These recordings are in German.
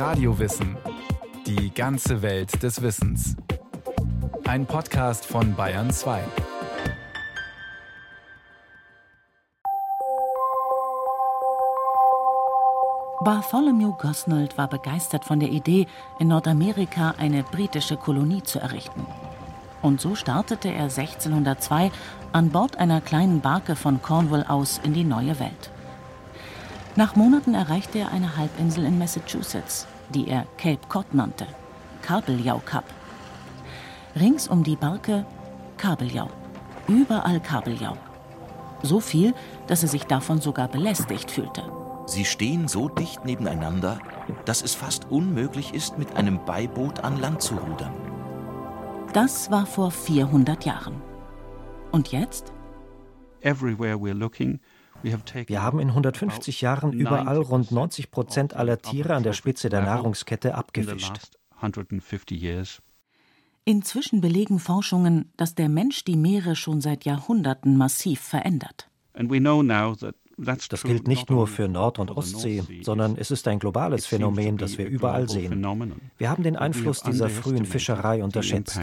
Radiowissen. Die ganze Welt des Wissens. Ein Podcast von Bayern 2. Bartholomew Gosnold war begeistert von der Idee, in Nordamerika eine britische Kolonie zu errichten. Und so startete er 1602 an Bord einer kleinen Barke von Cornwall aus in die neue Welt. Nach Monaten erreichte er eine Halbinsel in Massachusetts, die er Cape Cod nannte, Kabeljau Kap. Rings um die Barke Kabeljau, überall Kabeljau. So viel, dass er sich davon sogar belästigt fühlte. Sie stehen so dicht nebeneinander, dass es fast unmöglich ist, mit einem Beiboot an Land zu rudern. Das war vor 400 Jahren. Und jetzt? Wir haben in 150 Jahren überall rund 90 Prozent aller Tiere an der Spitze der Nahrungskette abgefischt. Inzwischen belegen Forschungen, dass der Mensch die Meere schon seit Jahrhunderten massiv verändert. Das gilt nicht nur für Nord- und Ostsee, sondern es ist ein globales Phänomen, das wir überall sehen. Wir haben den Einfluss dieser frühen Fischerei unterschätzt.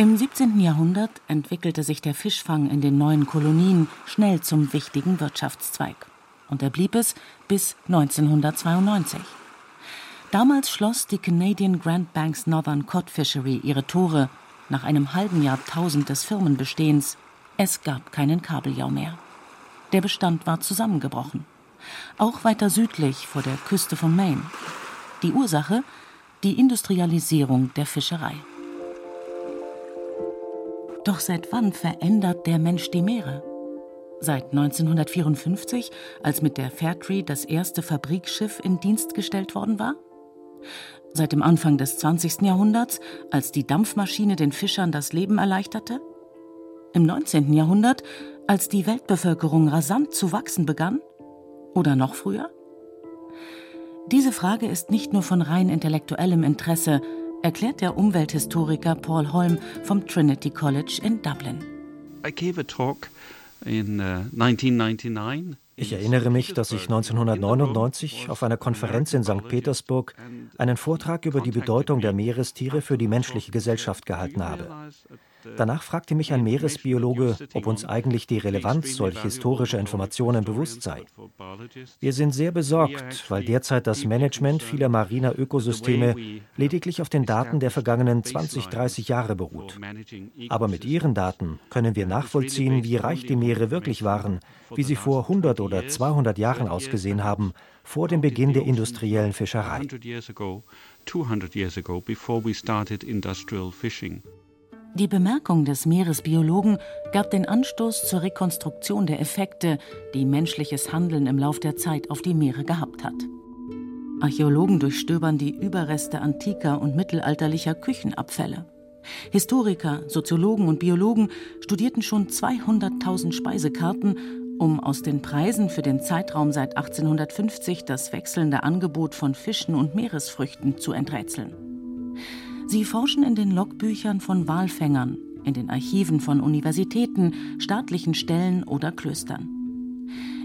Im 17. Jahrhundert entwickelte sich der Fischfang in den neuen Kolonien schnell zum wichtigen Wirtschaftszweig. Und er blieb es bis 1992. Damals schloss die Canadian Grand Banks Northern Cod Fishery ihre Tore nach einem halben Jahrtausend des Firmenbestehens es gab keinen Kabeljau mehr. Der Bestand war zusammengebrochen. Auch weiter südlich vor der Küste von Maine. Die Ursache? Die Industrialisierung der Fischerei. Doch seit wann verändert der Mensch die Meere? Seit 1954, als mit der Fairtree das erste Fabrikschiff in Dienst gestellt worden war? Seit dem Anfang des 20. Jahrhunderts, als die Dampfmaschine den Fischern das Leben erleichterte? Im 19. Jahrhundert, als die Weltbevölkerung rasant zu wachsen begann? Oder noch früher? Diese Frage ist nicht nur von rein intellektuellem Interesse, erklärt der Umwelthistoriker Paul Holm vom Trinity College in Dublin. Uh, ich erinnere mich, dass ich 1999 auf einer Konferenz in St. Petersburg einen Vortrag über die Bedeutung der Meerestiere für die menschliche Gesellschaft gehalten habe. Danach fragte mich ein Meeresbiologe, ob uns eigentlich die Relevanz solch historischer Informationen bewusst sei. Wir sind sehr besorgt, weil derzeit das Management vieler mariner Ökosysteme lediglich auf den Daten der vergangenen 20, 30 Jahre beruht. Aber mit ihren Daten können wir nachvollziehen, wie reich die Meere wirklich waren, wie sie vor 100 oder 200 Jahren ausgesehen haben, vor dem Beginn der industriellen Fischerei. 200 years ago, before we started industrial fishing. Die Bemerkung des Meeresbiologen gab den Anstoß zur Rekonstruktion der Effekte, die menschliches Handeln im Lauf der Zeit auf die Meere gehabt hat. Archäologen durchstöbern die Überreste antiker und mittelalterlicher Küchenabfälle. Historiker, Soziologen und Biologen studierten schon 200.000 Speisekarten, um aus den Preisen für den Zeitraum seit 1850 das wechselnde Angebot von Fischen und Meeresfrüchten zu enträtseln. Sie forschen in den Logbüchern von Walfängern, in den Archiven von Universitäten, staatlichen Stellen oder Klöstern.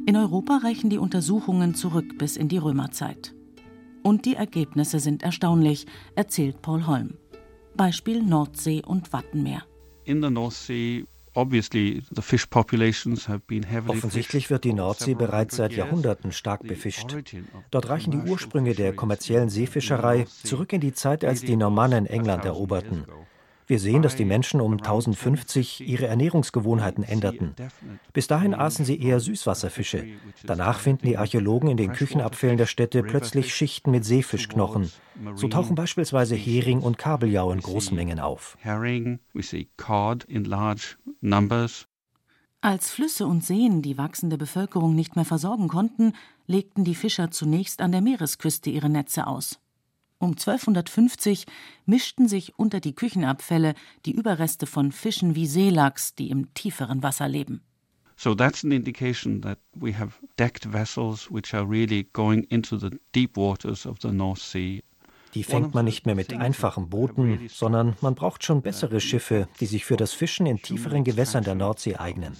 In Europa reichen die Untersuchungen zurück bis in die Römerzeit. Und die Ergebnisse sind erstaunlich, erzählt Paul Holm. Beispiel Nordsee und Wattenmeer. In der Nordsee Offensichtlich wird die Nordsee bereits seit Jahrhunderten stark befischt. Dort reichen die Ursprünge der kommerziellen Seefischerei zurück in die Zeit, als die Normannen England eroberten. Wir sehen, dass die Menschen um 1050 ihre Ernährungsgewohnheiten änderten. Bis dahin aßen sie eher Süßwasserfische. Danach finden die Archäologen in den Küchenabfällen der Städte plötzlich Schichten mit Seefischknochen. So tauchen beispielsweise Hering und Kabeljau in großen Mengen auf. Als Flüsse und Seen die wachsende Bevölkerung nicht mehr versorgen konnten, legten die Fischer zunächst an der Meeresküste ihre Netze aus. Um 1250 mischten sich unter die Küchenabfälle die Überreste von Fischen wie Seelachs, die im tieferen Wasser leben. So that's an indication that we have decked vessels which are really going into the deep waters of the North Sea. Die fängt man nicht mehr mit einfachen Booten, sondern man braucht schon bessere Schiffe, die sich für das Fischen in tieferen Gewässern der Nordsee eignen.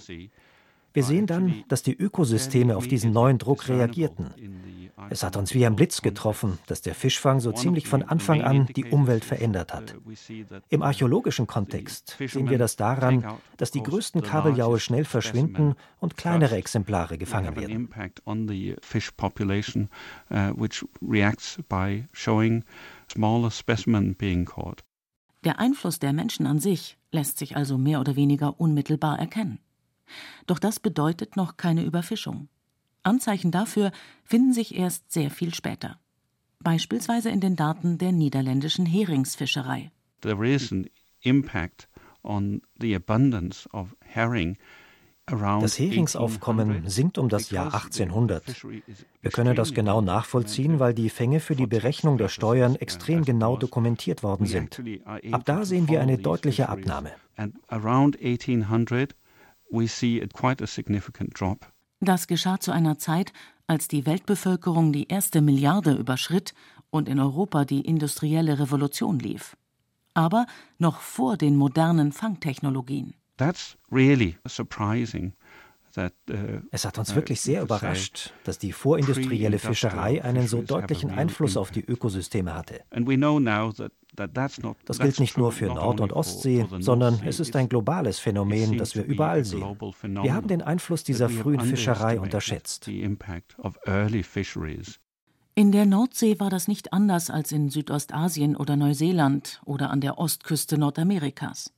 Wir sehen dann, dass die Ökosysteme auf diesen neuen Druck reagierten. Es hat uns wie ein Blitz getroffen, dass der Fischfang so ziemlich von Anfang an die Umwelt verändert hat. Im archäologischen Kontext sehen wir das daran, dass die größten Kabeljaue schnell verschwinden und kleinere Exemplare gefangen werden. Der Einfluss der Menschen an sich lässt sich also mehr oder weniger unmittelbar erkennen. Doch das bedeutet noch keine Überfischung. Anzeichen dafür finden sich erst sehr viel später. Beispielsweise in den Daten der niederländischen Heringsfischerei. There is an impact on the abundance of herring das Heringsaufkommen sinkt um das Jahr 1800. Wir können das genau nachvollziehen, weil die Fänge für die Berechnung der Steuern extrem genau dokumentiert worden sind. Ab da sehen wir eine deutliche Abnahme. Das geschah zu einer Zeit, als die Weltbevölkerung die erste Milliarde überschritt und in Europa die industrielle Revolution lief. Aber noch vor den modernen Fangtechnologien. That's really surprising. Uh, es hat uns wirklich sehr überrascht, dass die vorindustrielle Fischerei einen so deutlichen Einfluss auf die Ökosysteme hatte. Das gilt nicht nur für Nord- und Ostsee, sondern es ist ein globales Phänomen, das wir überall sehen. Wir haben den Einfluss dieser frühen Fischerei unterschätzt. In der Nordsee war das nicht anders als in Südostasien oder Neuseeland oder an der Ostküste Nordamerikas.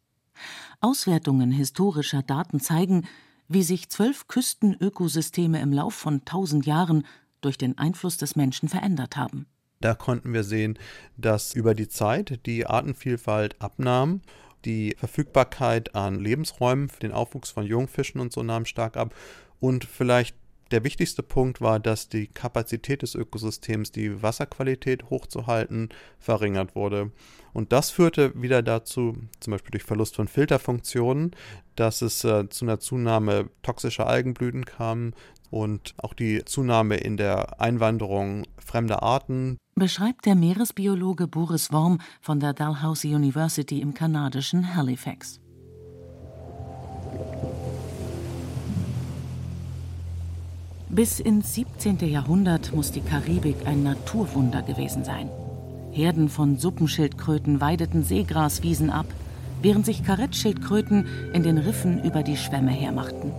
Auswertungen historischer Daten zeigen, wie sich zwölf Küstenökosysteme im Lauf von tausend Jahren durch den Einfluss des Menschen verändert haben. Da konnten wir sehen, dass über die Zeit die Artenvielfalt abnahm, die Verfügbarkeit an Lebensräumen für den Aufwuchs von Jungfischen und so nahm stark ab und vielleicht der wichtigste Punkt war, dass die Kapazität des Ökosystems, die Wasserqualität hochzuhalten, verringert wurde. Und das führte wieder dazu, zum Beispiel durch Verlust von Filterfunktionen, dass es äh, zu einer Zunahme toxischer Algenblüten kam und auch die Zunahme in der Einwanderung fremder Arten. Beschreibt der Meeresbiologe Boris Worm von der Dalhousie University im kanadischen Halifax. Bis ins 17. Jahrhundert muss die Karibik ein Naturwunder gewesen sein. Herden von Suppenschildkröten weideten Seegraswiesen ab, während sich Karettschildkröten in den Riffen über die Schwämme hermachten.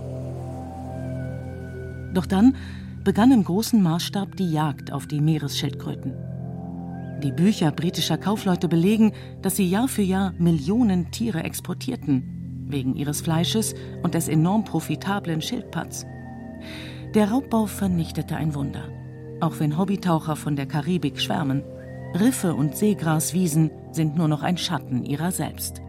Doch dann begann im großen Maßstab die Jagd auf die Meeresschildkröten. Die Bücher britischer Kaufleute belegen, dass sie Jahr für Jahr Millionen Tiere exportierten, wegen ihres Fleisches und des enorm profitablen Schildpatts. Der Raubbau vernichtete ein Wunder. Auch wenn Hobbytaucher von der Karibik schwärmen. Riffe und Seegraswiesen sind nur noch ein Schatten ihrer selbst.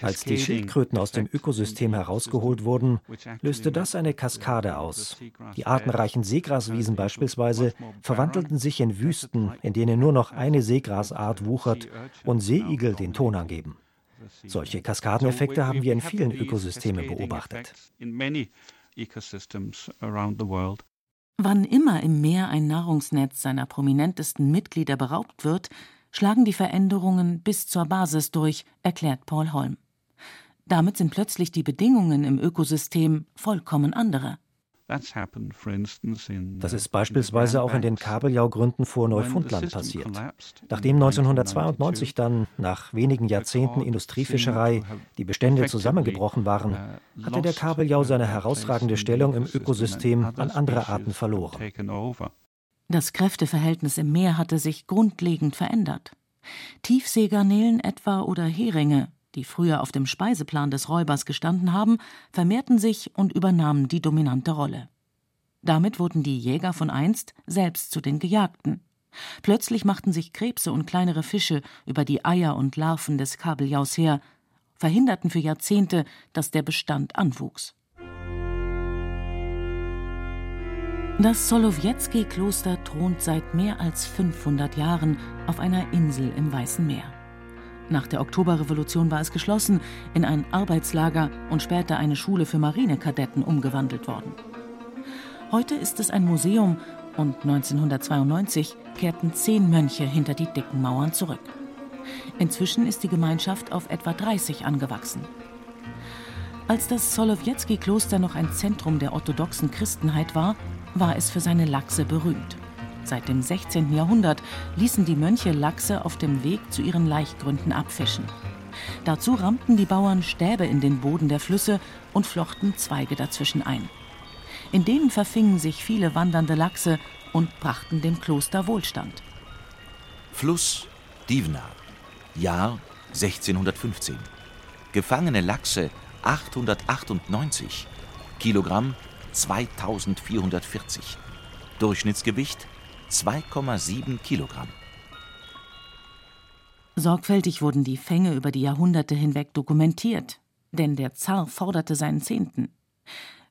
Als die Schildkröten aus dem Ökosystem herausgeholt wurden, löste das eine Kaskade aus. Die artenreichen Seegraswiesen beispielsweise verwandelten sich in Wüsten, in denen nur noch eine Seegrasart wuchert und Seeigel den Ton angeben. Solche Kaskadeneffekte haben wir in vielen Ökosystemen beobachtet. Wann immer im Meer ein Nahrungsnetz seiner prominentesten Mitglieder beraubt wird, schlagen die Veränderungen bis zur Basis durch, erklärt Paul Holm. Damit sind plötzlich die Bedingungen im Ökosystem vollkommen andere. Das ist beispielsweise auch in den Kabeljaugründen vor Neufundland passiert. Nachdem 1992 dann nach wenigen Jahrzehnten Industriefischerei die Bestände zusammengebrochen waren, uh, hatte der Kabeljau seine herausragende Stellung im Ökosystem an andere Arten verloren. Das Kräfteverhältnis im Meer hatte sich grundlegend verändert. Tiefseegarnelen etwa oder Heringe die früher auf dem Speiseplan des Räubers gestanden haben, vermehrten sich und übernahmen die dominante Rolle. Damit wurden die Jäger von einst selbst zu den Gejagten. Plötzlich machten sich Krebse und kleinere Fische über die Eier und Larven des Kabeljaus her, verhinderten für Jahrzehnte, dass der Bestand anwuchs. Das Solowjetski-Kloster thront seit mehr als 500 Jahren auf einer Insel im Weißen Meer. Nach der Oktoberrevolution war es geschlossen, in ein Arbeitslager und später eine Schule für Marinekadetten umgewandelt worden. Heute ist es ein Museum und 1992 kehrten zehn Mönche hinter die dicken Mauern zurück. Inzwischen ist die Gemeinschaft auf etwa 30 angewachsen. Als das Solowjetski-Kloster noch ein Zentrum der orthodoxen Christenheit war, war es für seine Lachse berühmt. Seit dem 16. Jahrhundert ließen die Mönche Lachse auf dem Weg zu ihren Laichgründen abfischen. Dazu rammten die Bauern Stäbe in den Boden der Flüsse und flochten Zweige dazwischen ein. In denen verfingen sich viele wandernde Lachse und brachten dem Kloster Wohlstand. Fluss Divna, Jahr 1615. Gefangene Lachse 898, Kilogramm 2440, Durchschnittsgewicht 2,7 Kilogramm. Sorgfältig wurden die Fänge über die Jahrhunderte hinweg dokumentiert, denn der Zar forderte seinen Zehnten.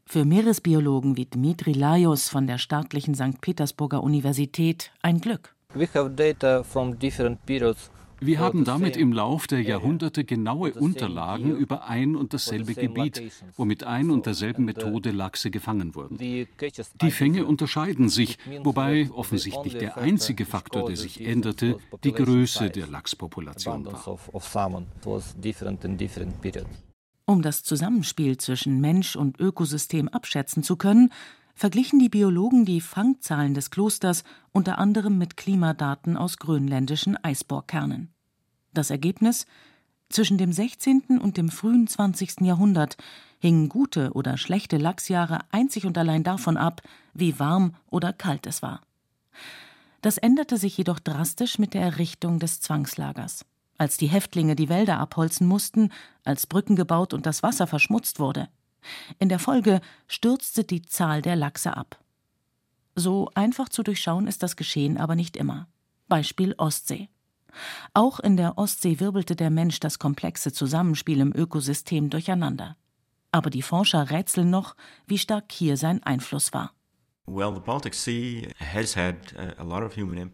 Für Meeresbiologen wie Dmitri Lajos von der staatlichen St. Petersburger Universität ein Glück. We have data from different periods wir haben damit im Lauf der Jahrhunderte genaue Unterlagen über ein und dasselbe Gebiet, wo mit ein und derselben Methode Lachse gefangen wurden. Die Fänge unterscheiden sich, wobei offensichtlich der einzige Faktor, der sich änderte, die Größe der Lachspopulation war. Um das Zusammenspiel zwischen Mensch und Ökosystem abschätzen zu können, verglichen die Biologen die Fangzahlen des Klosters unter anderem mit Klimadaten aus grönländischen Eisbohrkernen. Das Ergebnis zwischen dem 16. und dem frühen 20. Jahrhundert hingen gute oder schlechte Lachsjahre einzig und allein davon ab, wie warm oder kalt es war. Das änderte sich jedoch drastisch mit der Errichtung des Zwangslagers. Als die Häftlinge die Wälder abholzen mussten, als Brücken gebaut und das Wasser verschmutzt wurde. In der Folge stürzte die Zahl der Lachse ab. So einfach zu durchschauen ist das Geschehen aber nicht immer. Beispiel Ostsee. Auch in der Ostsee wirbelte der Mensch das komplexe Zusammenspiel im Ökosystem durcheinander. Aber die Forscher rätseln noch, wie stark hier sein Einfluss war.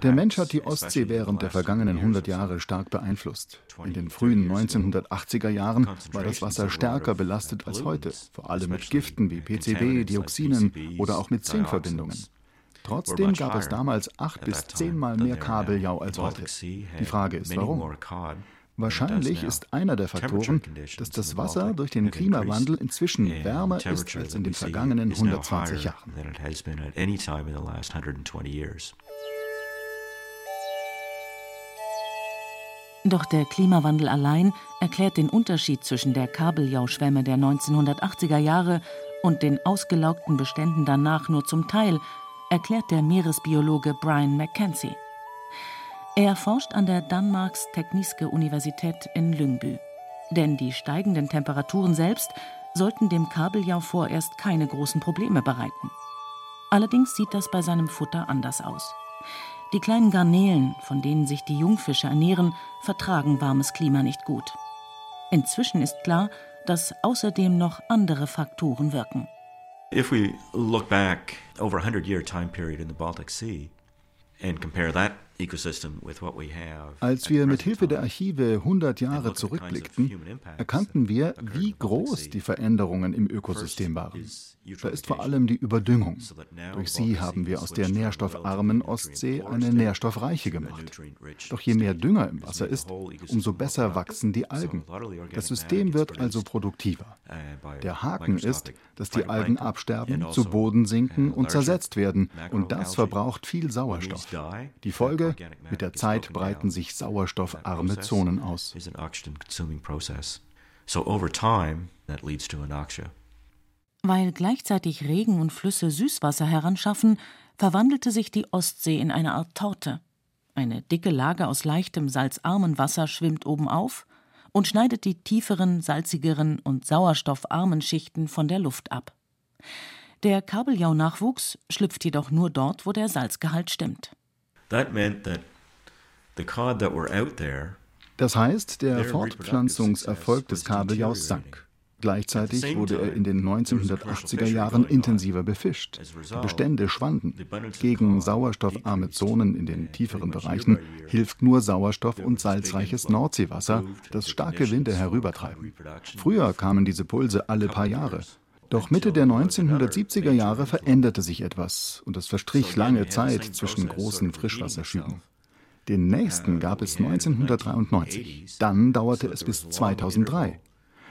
Der Mensch hat die Ostsee während der vergangenen 100 Jahre stark beeinflusst. In den frühen 1980er Jahren war das Wasser stärker belastet als heute, vor allem mit Giften wie PCB, Dioxinen oder auch mit Zinkverbindungen. Trotzdem gab es damals acht bis zehnmal mehr Kabeljau als heute. Die Frage ist, warum? Wahrscheinlich ist einer der Faktoren, dass das Wasser durch den Klimawandel inzwischen wärmer ist als in den vergangenen 120 Jahren. Doch der Klimawandel allein erklärt den Unterschied zwischen der Kabeljauschwemme der 1980er Jahre und den ausgelaugten Beständen danach nur zum Teil, erklärt der Meeresbiologe Brian McKenzie. Er forscht an der Danmarks Tekniske Universität in Lyngby. Denn die steigenden Temperaturen selbst sollten dem Kabeljau vorerst keine großen Probleme bereiten. Allerdings sieht das bei seinem Futter anders aus. Die kleinen Garnelen, von denen sich die Jungfische ernähren, vertragen warmes Klima nicht gut. Inzwischen ist klar, dass außerdem noch andere Faktoren wirken. If we look back over a 100 year time period in the Baltic Sea and compare that als wir mit Hilfe der Archive 100 Jahre zurückblickten, erkannten wir, wie groß die Veränderungen im Ökosystem waren. Da ist vor allem die Überdüngung. Durch sie haben wir aus der nährstoffarmen Ostsee eine nährstoffreiche gemacht. Doch je mehr Dünger im Wasser ist, umso besser wachsen die Algen. Das System wird also produktiver. Der Haken ist, dass die Algen absterben, zu Boden sinken und zersetzt werden, und das verbraucht viel Sauerstoff. Die Folge Folge, mit der Zeit breiten sich sauerstoffarme Zonen aus. Weil gleichzeitig Regen und Flüsse Süßwasser heranschaffen, verwandelte sich die Ostsee in eine Art Torte. Eine dicke Lage aus leichtem, salzarmen Wasser schwimmt oben auf und schneidet die tieferen, salzigeren und sauerstoffarmen Schichten von der Luft ab. Der Kabeljau-Nachwuchs schlüpft jedoch nur dort, wo der Salzgehalt stimmt. Das heißt, der Fortpflanzungserfolg des Kabeljaus sank. Gleichzeitig wurde er in den 1980er Jahren intensiver befischt. Die Bestände schwanden. Gegen sauerstoffarme Zonen in den tieferen Bereichen hilft nur sauerstoff- und salzreiches Nordseewasser, das starke Winde herübertreiben. Früher kamen diese Pulse alle paar Jahre. Doch Mitte der 1970er Jahre veränderte sich etwas und es verstrich lange Zeit zwischen großen Frischwasserschüben. Den nächsten gab es 1993. Dann dauerte es bis 2003.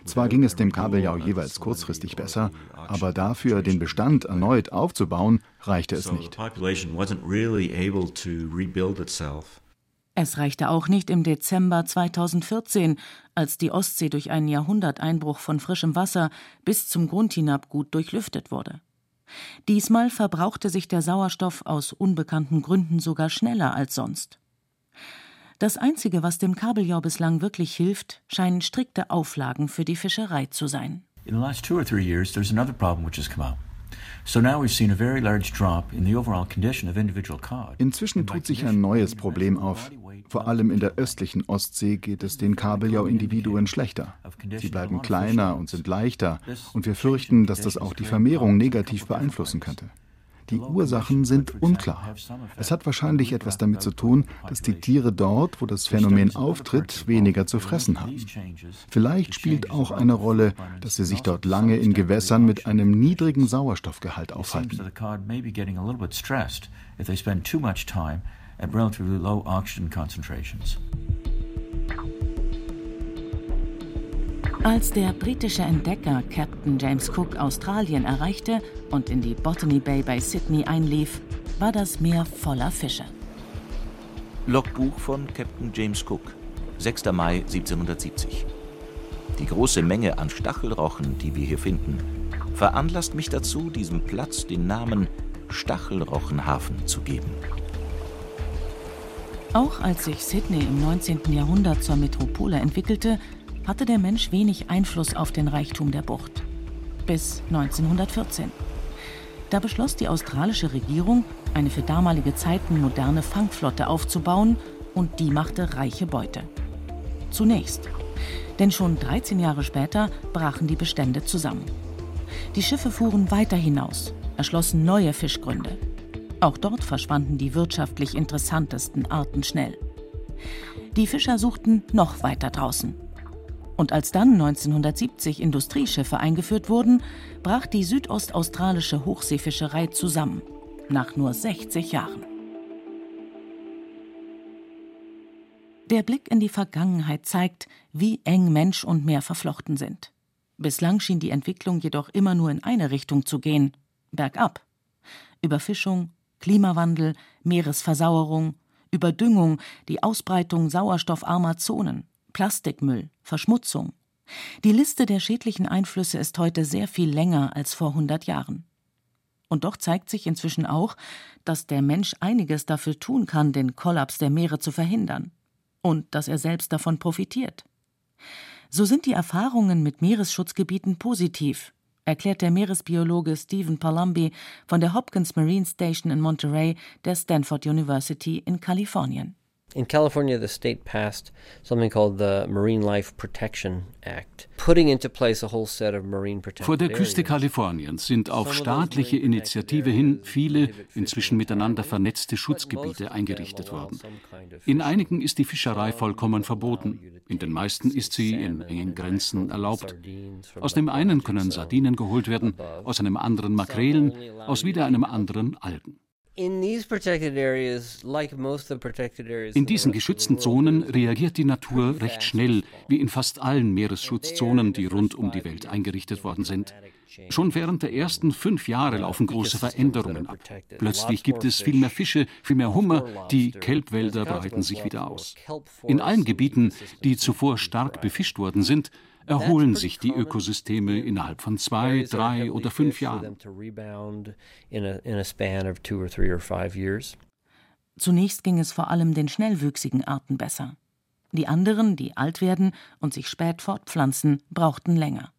Zwar ging es dem Kabeljau jeweils kurzfristig besser, aber dafür, den Bestand erneut aufzubauen, reichte es nicht. Es reichte auch nicht im Dezember 2014, als die Ostsee durch einen Jahrhunderteinbruch von frischem Wasser bis zum Grund hinab gut durchlüftet wurde. Diesmal verbrauchte sich der Sauerstoff aus unbekannten Gründen sogar schneller als sonst. Das Einzige, was dem Kabeljau bislang wirklich hilft, scheinen strikte Auflagen für die Fischerei zu sein. In the last two or three years, there's another problem which has come out. Inzwischen tut sich ein neues Problem auf. Vor allem in der östlichen Ostsee geht es den Kabeljau-Individuen schlechter. Sie bleiben kleiner und sind leichter, und wir fürchten, dass das auch die Vermehrung negativ beeinflussen könnte. Die Ursachen sind unklar. Es hat wahrscheinlich etwas damit zu tun, dass die Tiere dort, wo das Phänomen auftritt, weniger zu fressen haben. Vielleicht spielt auch eine Rolle, dass sie sich dort lange in Gewässern mit einem niedrigen Sauerstoffgehalt aufhalten. At relatively low oxygen concentrations. Als der britische Entdecker Captain James Cook Australien erreichte und in die Botany Bay bei Sydney einlief, war das Meer voller Fische. Logbuch von Captain James Cook, 6. Mai 1770. Die große Menge an Stachelrochen, die wir hier finden, veranlasst mich dazu, diesem Platz den Namen Stachelrochenhafen zu geben. Auch als sich Sydney im 19. Jahrhundert zur Metropole entwickelte, hatte der Mensch wenig Einfluss auf den Reichtum der Bucht. Bis 1914. Da beschloss die australische Regierung, eine für damalige Zeiten moderne Fangflotte aufzubauen und die machte reiche Beute. Zunächst. Denn schon 13 Jahre später brachen die Bestände zusammen. Die Schiffe fuhren weiter hinaus, erschlossen neue Fischgründe. Auch dort verschwanden die wirtschaftlich interessantesten Arten schnell. Die Fischer suchten noch weiter draußen. Und als dann 1970 Industrieschiffe eingeführt wurden, brach die südostaustralische Hochseefischerei zusammen. Nach nur 60 Jahren. Der Blick in die Vergangenheit zeigt, wie eng Mensch und Meer verflochten sind. Bislang schien die Entwicklung jedoch immer nur in eine Richtung zu gehen, bergab. Überfischung, Klimawandel, Meeresversauerung, Überdüngung, die Ausbreitung sauerstoffarmer Zonen, Plastikmüll, Verschmutzung. Die Liste der schädlichen Einflüsse ist heute sehr viel länger als vor 100 Jahren. Und doch zeigt sich inzwischen auch, dass der Mensch einiges dafür tun kann, den Kollaps der Meere zu verhindern. Und dass er selbst davon profitiert. So sind die Erfahrungen mit Meeresschutzgebieten positiv, erklärt der Meeresbiologe Stephen Palumbi von der Hopkins Marine Station in Monterey der Stanford University in Kalifornien. In California, the state passed something called the Marine Life Protection Act, putting into place a whole set of marine protected Vor der Küste Kaliforniens sind auf staatliche Initiative hin viele inzwischen miteinander vernetzte Schutzgebiete eingerichtet worden. In einigen ist die Fischerei vollkommen verboten, in den meisten ist sie in engen Grenzen erlaubt. Aus dem einen können Sardinen geholt werden, aus einem anderen Makrelen, aus wieder einem anderen Algen. In diesen geschützten Zonen reagiert die Natur recht schnell, wie in fast allen Meeresschutzzonen, die rund um die Welt eingerichtet worden sind. Schon während der ersten fünf Jahre laufen große Veränderungen ab. Plötzlich gibt es viel mehr Fische, viel mehr Hummer, die Kelbwälder breiten sich wieder aus. In allen Gebieten, die zuvor stark befischt worden sind, erholen sich die Ökosysteme innerhalb von zwei, drei oder fünf Jahren. Zunächst ging es vor allem den schnellwüchsigen Arten besser. Die anderen, die alt werden und sich spät fortpflanzen, brauchten länger.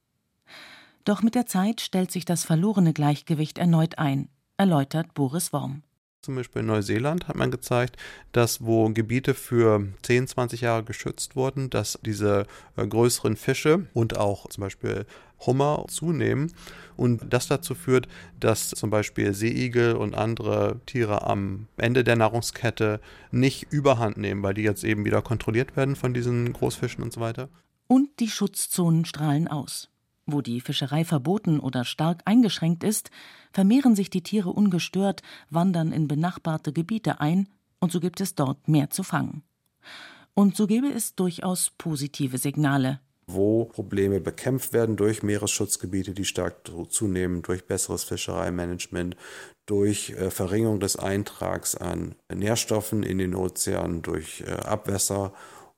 Doch mit der Zeit stellt sich das verlorene Gleichgewicht erneut ein, erläutert Boris Worm. Zum Beispiel in Neuseeland hat man gezeigt, dass wo Gebiete für 10, 20 Jahre geschützt wurden, dass diese äh, größeren Fische und auch zum Beispiel Hummer zunehmen und das dazu führt, dass zum Beispiel Seeigel und andere Tiere am Ende der Nahrungskette nicht überhand nehmen, weil die jetzt eben wieder kontrolliert werden von diesen Großfischen und so weiter. Und die Schutzzonen strahlen aus. Wo die Fischerei verboten oder stark eingeschränkt ist, vermehren sich die Tiere ungestört, wandern in benachbarte Gebiete ein, und so gibt es dort mehr zu fangen. Und so gäbe es durchaus positive Signale, wo Probleme bekämpft werden durch Meeresschutzgebiete, die stark zunehmen, durch besseres Fischereimanagement, durch äh, Verringerung des Eintrags an Nährstoffen in den Ozeanen, durch äh, Abwässer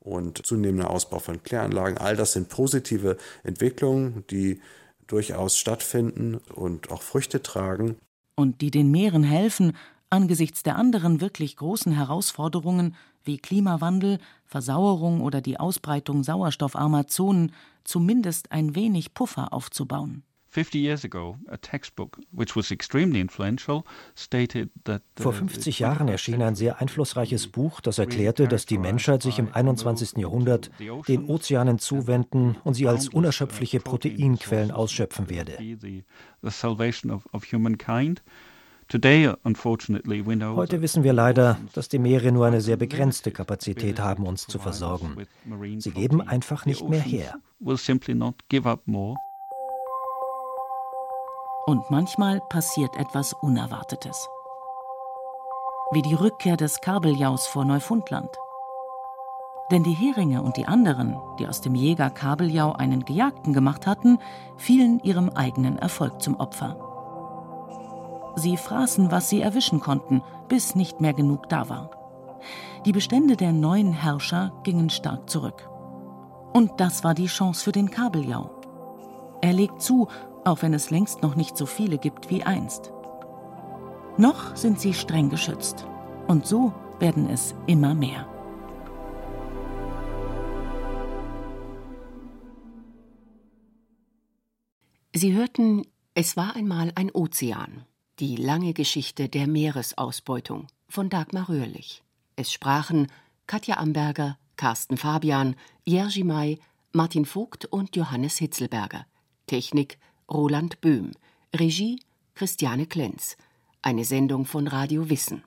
und zunehmender Ausbau von Kläranlagen. All das sind positive Entwicklungen, die durchaus stattfinden und auch Früchte tragen. Und die den Meeren helfen, angesichts der anderen wirklich großen Herausforderungen wie Klimawandel, Versauerung oder die Ausbreitung sauerstoffarmer Zonen zumindest ein wenig Puffer aufzubauen. Vor 50 Jahren erschien ein sehr einflussreiches Buch, das erklärte, dass die Menschheit sich im 21. Jahrhundert den Ozeanen zuwenden und sie als unerschöpfliche Proteinquellen ausschöpfen werde. Heute wissen wir leider, dass die Meere nur eine sehr begrenzte Kapazität haben, uns zu versorgen. Sie geben einfach nicht mehr her. Und manchmal passiert etwas Unerwartetes. Wie die Rückkehr des Kabeljaus vor Neufundland. Denn die Heringe und die anderen, die aus dem Jäger Kabeljau einen Gejagten gemacht hatten, fielen ihrem eigenen Erfolg zum Opfer. Sie fraßen, was sie erwischen konnten, bis nicht mehr genug da war. Die Bestände der neuen Herrscher gingen stark zurück. Und das war die Chance für den Kabeljau. Er legt zu, auch wenn es längst noch nicht so viele gibt wie einst. Noch sind sie streng geschützt. Und so werden es immer mehr. Sie hörten Es war einmal ein Ozean die lange Geschichte der Meeresausbeutung von Dagmar Röhrlich. Es sprachen Katja Amberger, Carsten Fabian, Jerzy May, Martin Vogt und Johannes Hitzelberger. Technik Roland Böhm. Regie Christiane Klenz. Eine Sendung von Radio Wissen.